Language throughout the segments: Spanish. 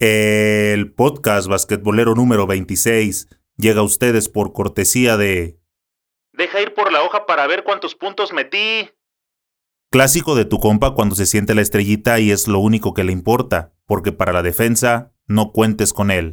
El podcast basquetbolero número 26 llega a ustedes por cortesía de... Deja ir por la hoja para ver cuántos puntos metí. Clásico de tu compa cuando se siente la estrellita y es lo único que le importa, porque para la defensa no cuentes con él.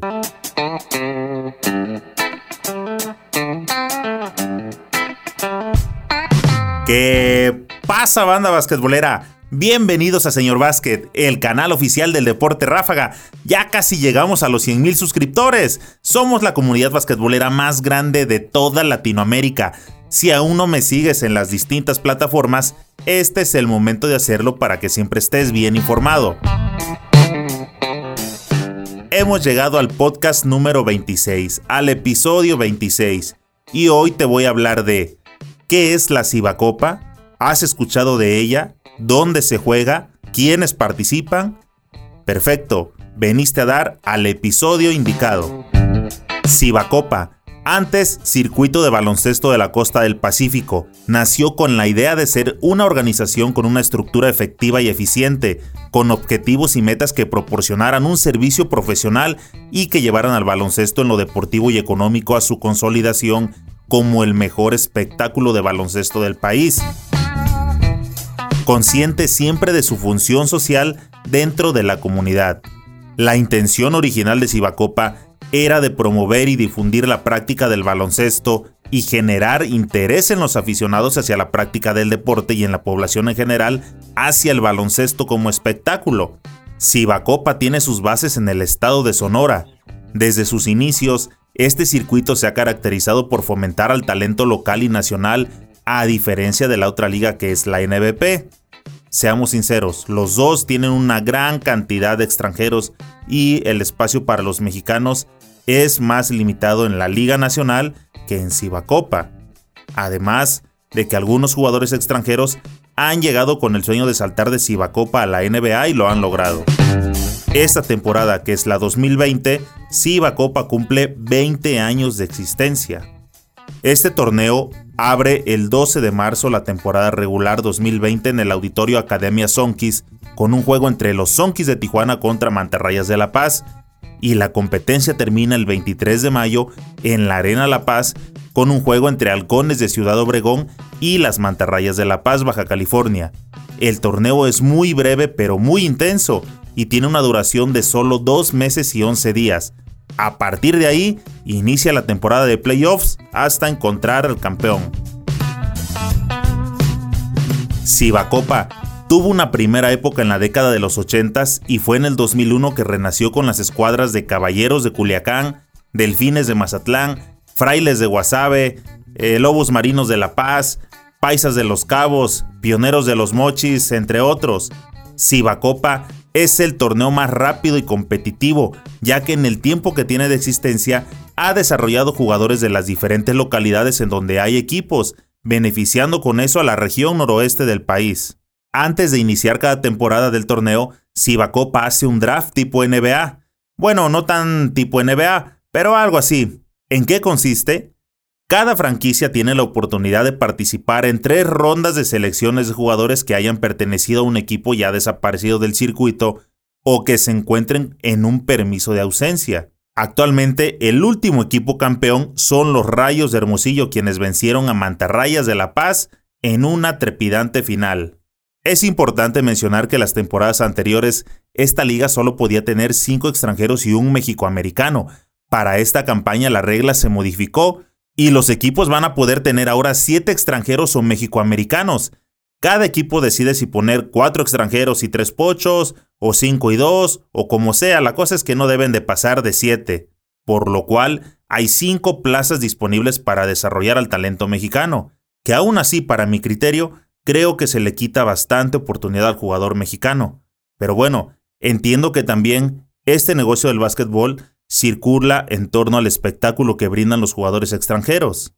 ¿Qué pasa banda basquetbolera? Bienvenidos a Señor Básquet, el canal oficial del deporte ráfaga. Ya casi llegamos a los 100.000 suscriptores. Somos la comunidad basquetbolera más grande de toda Latinoamérica. Si aún no me sigues en las distintas plataformas, este es el momento de hacerlo para que siempre estés bien informado. Hemos llegado al podcast número 26, al episodio 26, y hoy te voy a hablar de ¿qué es la Cibacopa? ¿Has escuchado de ella? Dónde se juega, quiénes participan. Perfecto, veniste a dar al episodio indicado. Cibacopa, antes Circuito de Baloncesto de la Costa del Pacífico, nació con la idea de ser una organización con una estructura efectiva y eficiente, con objetivos y metas que proporcionaran un servicio profesional y que llevaran al baloncesto en lo deportivo y económico a su consolidación como el mejor espectáculo de baloncesto del país consciente siempre de su función social dentro de la comunidad. La intención original de Cibacopa era de promover y difundir la práctica del baloncesto y generar interés en los aficionados hacia la práctica del deporte y en la población en general hacia el baloncesto como espectáculo. Cibacopa tiene sus bases en el estado de Sonora. Desde sus inicios, este circuito se ha caracterizado por fomentar al talento local y nacional a diferencia de la otra liga que es la NBP. Seamos sinceros, los dos tienen una gran cantidad de extranjeros y el espacio para los mexicanos es más limitado en la Liga Nacional que en Cibacopa. Además de que algunos jugadores extranjeros han llegado con el sueño de saltar de Cibacopa a la NBA y lo han logrado. Esta temporada, que es la 2020, Cibacopa cumple 20 años de existencia. Este torneo abre el 12 de marzo la temporada regular 2020 en el Auditorio Academia Sonkis con un juego entre los Sonkis de Tijuana contra Mantarrayas de La Paz y la competencia termina el 23 de mayo en la Arena La Paz con un juego entre Halcones de Ciudad Obregón y las Mantarrayas de La Paz, Baja California. El torneo es muy breve pero muy intenso y tiene una duración de solo dos meses y 11 días a partir de ahí, inicia la temporada de playoffs hasta encontrar al campeón. Cibacopa tuvo una primera época en la década de los 80 y fue en el 2001 que renació con las escuadras de Caballeros de Culiacán, Delfines de Mazatlán, Frailes de Guasave, eh, Lobos Marinos de La Paz, Paisas de los Cabos, Pioneros de los Mochis, entre otros. Cibacopa es el torneo más rápido y competitivo, ya que en el tiempo que tiene de existencia ha desarrollado jugadores de las diferentes localidades en donde hay equipos, beneficiando con eso a la región noroeste del país. Antes de iniciar cada temporada del torneo, Cibacopa hace un draft tipo NBA. Bueno, no tan tipo NBA, pero algo así. ¿En qué consiste? Cada franquicia tiene la oportunidad de participar en tres rondas de selecciones de jugadores que hayan pertenecido a un equipo ya desaparecido del circuito o que se encuentren en un permiso de ausencia. Actualmente, el último equipo campeón son los Rayos de Hermosillo, quienes vencieron a Mantarrayas de La Paz en una trepidante final. Es importante mencionar que las temporadas anteriores, esta liga solo podía tener cinco extranjeros y un mexicoamericano. Para esta campaña la regla se modificó y los equipos van a poder tener ahora siete extranjeros o mexicoamericanos. Cada equipo decide si poner cuatro extranjeros y tres pochos, o cinco y dos, o como sea, la cosa es que no deben de pasar de siete, por lo cual hay cinco plazas disponibles para desarrollar al talento mexicano, que aún así, para mi criterio, creo que se le quita bastante oportunidad al jugador mexicano. Pero bueno, entiendo que también este negocio del básquetbol circula en torno al espectáculo que brindan los jugadores extranjeros.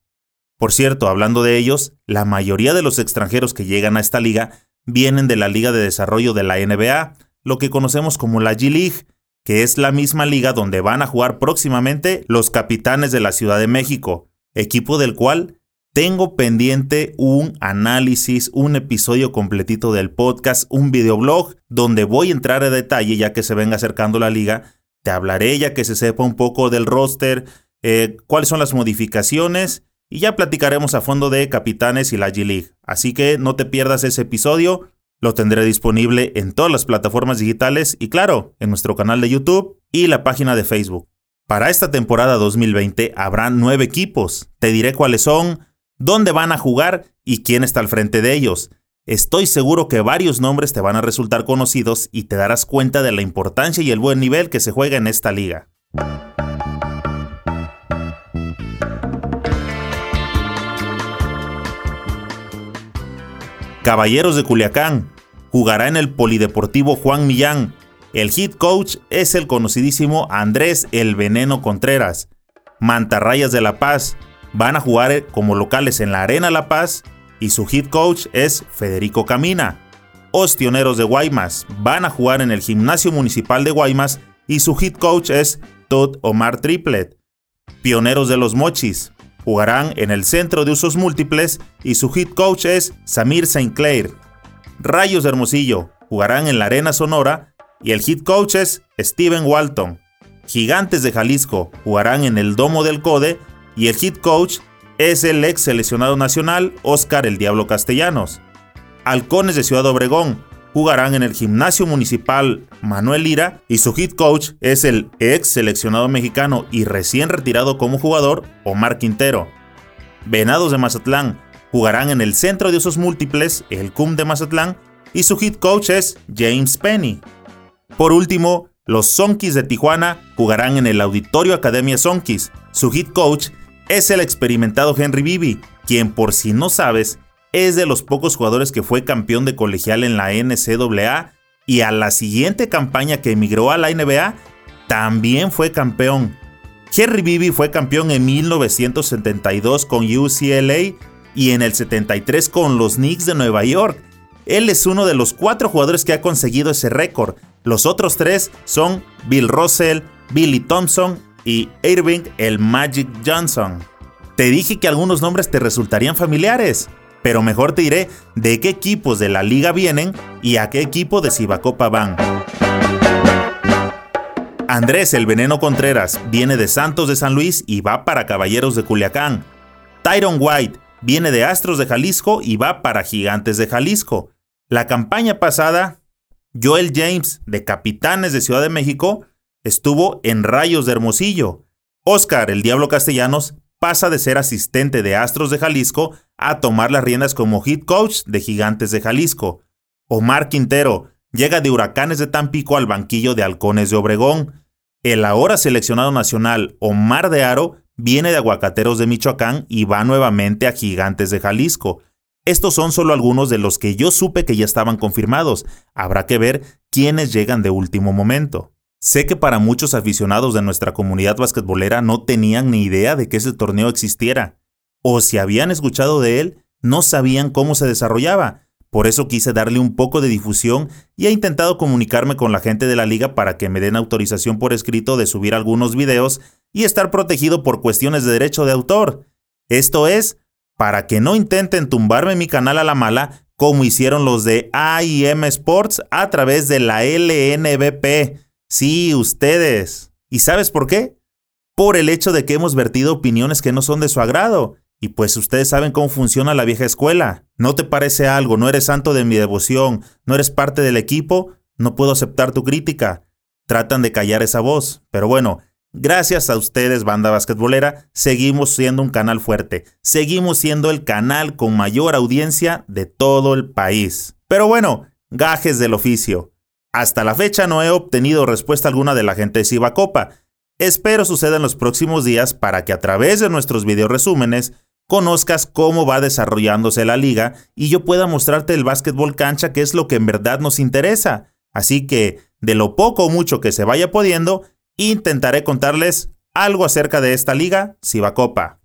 Por cierto, hablando de ellos, la mayoría de los extranjeros que llegan a esta liga vienen de la Liga de Desarrollo de la NBA, lo que conocemos como la G-League, que es la misma liga donde van a jugar próximamente los capitanes de la Ciudad de México, equipo del cual tengo pendiente un análisis, un episodio completito del podcast, un videoblog, donde voy a entrar a detalle ya que se venga acercando la liga te hablaré ya que se sepa un poco del roster, eh, cuáles son las modificaciones y ya platicaremos a fondo de Capitanes y la G-League. Así que no te pierdas ese episodio, lo tendré disponible en todas las plataformas digitales y claro, en nuestro canal de YouTube y la página de Facebook. Para esta temporada 2020 habrá nueve equipos. Te diré cuáles son, dónde van a jugar y quién está al frente de ellos. Estoy seguro que varios nombres te van a resultar conocidos y te darás cuenta de la importancia y el buen nivel que se juega en esta liga. Caballeros de Culiacán jugará en el Polideportivo Juan Millán. El head coach es el conocidísimo Andrés El Veneno Contreras. Mantarrayas de La Paz van a jugar como locales en la Arena La Paz y su head coach es Federico Camina. Ostioneros de Guaymas van a jugar en el Gimnasio Municipal de Guaymas y su head coach es Todd Omar Triplet. Pioneros de los Mochis jugarán en el Centro de Usos Múltiples y su head coach es Samir St. Clair. Rayos de Hermosillo jugarán en la Arena Sonora y el head coach es Steven Walton. Gigantes de Jalisco jugarán en el Domo del Code y el head coach es el ex seleccionado nacional Oscar el Diablo Castellanos. Halcones de Ciudad Obregón jugarán en el Gimnasio Municipal Manuel Lira y su head coach es el ex seleccionado mexicano y recién retirado como jugador Omar Quintero. Venados de Mazatlán jugarán en el Centro de Usos Múltiples, el CUM de Mazatlán, y su head coach es James Penny. Por último, los Sonkis de Tijuana jugarán en el Auditorio Academia Sonkis. Su head coach es el experimentado Henry Bibi, quien por si no sabes, es de los pocos jugadores que fue campeón de colegial en la NCAA y a la siguiente campaña que emigró a la NBA también fue campeón. Henry Bibi fue campeón en 1972 con UCLA y en el 73 con los Knicks de Nueva York. Él es uno de los cuatro jugadores que ha conseguido ese récord. Los otros tres son Bill Russell, Billy Thompson y Irving el Magic Johnson. Te dije que algunos nombres te resultarían familiares, pero mejor te diré de qué equipos de la liga vienen y a qué equipo de Cibacopa van. Andrés el Veneno Contreras viene de Santos de San Luis y va para Caballeros de Culiacán. Tyron White viene de Astros de Jalisco y va para Gigantes de Jalisco. La campaña pasada, Joel James de Capitanes de Ciudad de México estuvo en Rayos de Hermosillo. Oscar, el Diablo Castellanos, pasa de ser asistente de Astros de Jalisco a tomar las riendas como head coach de Gigantes de Jalisco. Omar Quintero llega de Huracanes de Tampico al banquillo de Halcones de Obregón. El ahora seleccionado nacional Omar de Aro viene de Aguacateros de Michoacán y va nuevamente a Gigantes de Jalisco. Estos son solo algunos de los que yo supe que ya estaban confirmados. Habrá que ver quiénes llegan de último momento. Sé que para muchos aficionados de nuestra comunidad basquetbolera no tenían ni idea de que ese torneo existiera, o si habían escuchado de él, no sabían cómo se desarrollaba. Por eso quise darle un poco de difusión y he intentado comunicarme con la gente de la liga para que me den autorización por escrito de subir algunos videos y estar protegido por cuestiones de derecho de autor. Esto es, para que no intenten tumbarme mi canal a la mala como hicieron los de AIM Sports a través de la LNBP Sí, ustedes. ¿Y sabes por qué? Por el hecho de que hemos vertido opiniones que no son de su agrado. Y pues ustedes saben cómo funciona la vieja escuela. ¿No te parece algo? ¿No eres santo de mi devoción? ¿No eres parte del equipo? No puedo aceptar tu crítica. Tratan de callar esa voz. Pero bueno, gracias a ustedes, banda basquetbolera, seguimos siendo un canal fuerte. Seguimos siendo el canal con mayor audiencia de todo el país. Pero bueno, gajes del oficio. Hasta la fecha no he obtenido respuesta alguna de la gente de Cibacopa. Espero suceda en los próximos días para que a través de nuestros video resúmenes conozcas cómo va desarrollándose la liga y yo pueda mostrarte el básquetbol cancha que es lo que en verdad nos interesa. Así que, de lo poco o mucho que se vaya pudiendo, intentaré contarles algo acerca de esta liga Cibacopa.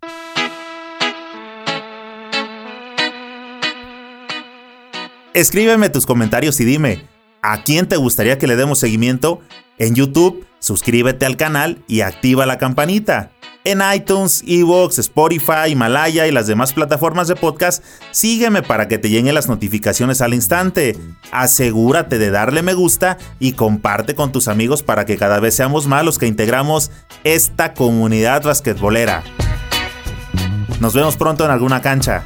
Escríbeme tus comentarios y dime, ¿A quién te gustaría que le demos seguimiento? En YouTube, suscríbete al canal y activa la campanita. en iTunes, Evox, Spotify, Himalaya y las demás plataformas de podcast, sígueme para que te lleguen las notificaciones al instante. Asegúrate de darle me gusta y comparte con tus amigos para que cada vez seamos más los que integramos esta comunidad basquetbolera. Nos vemos pronto en alguna cancha.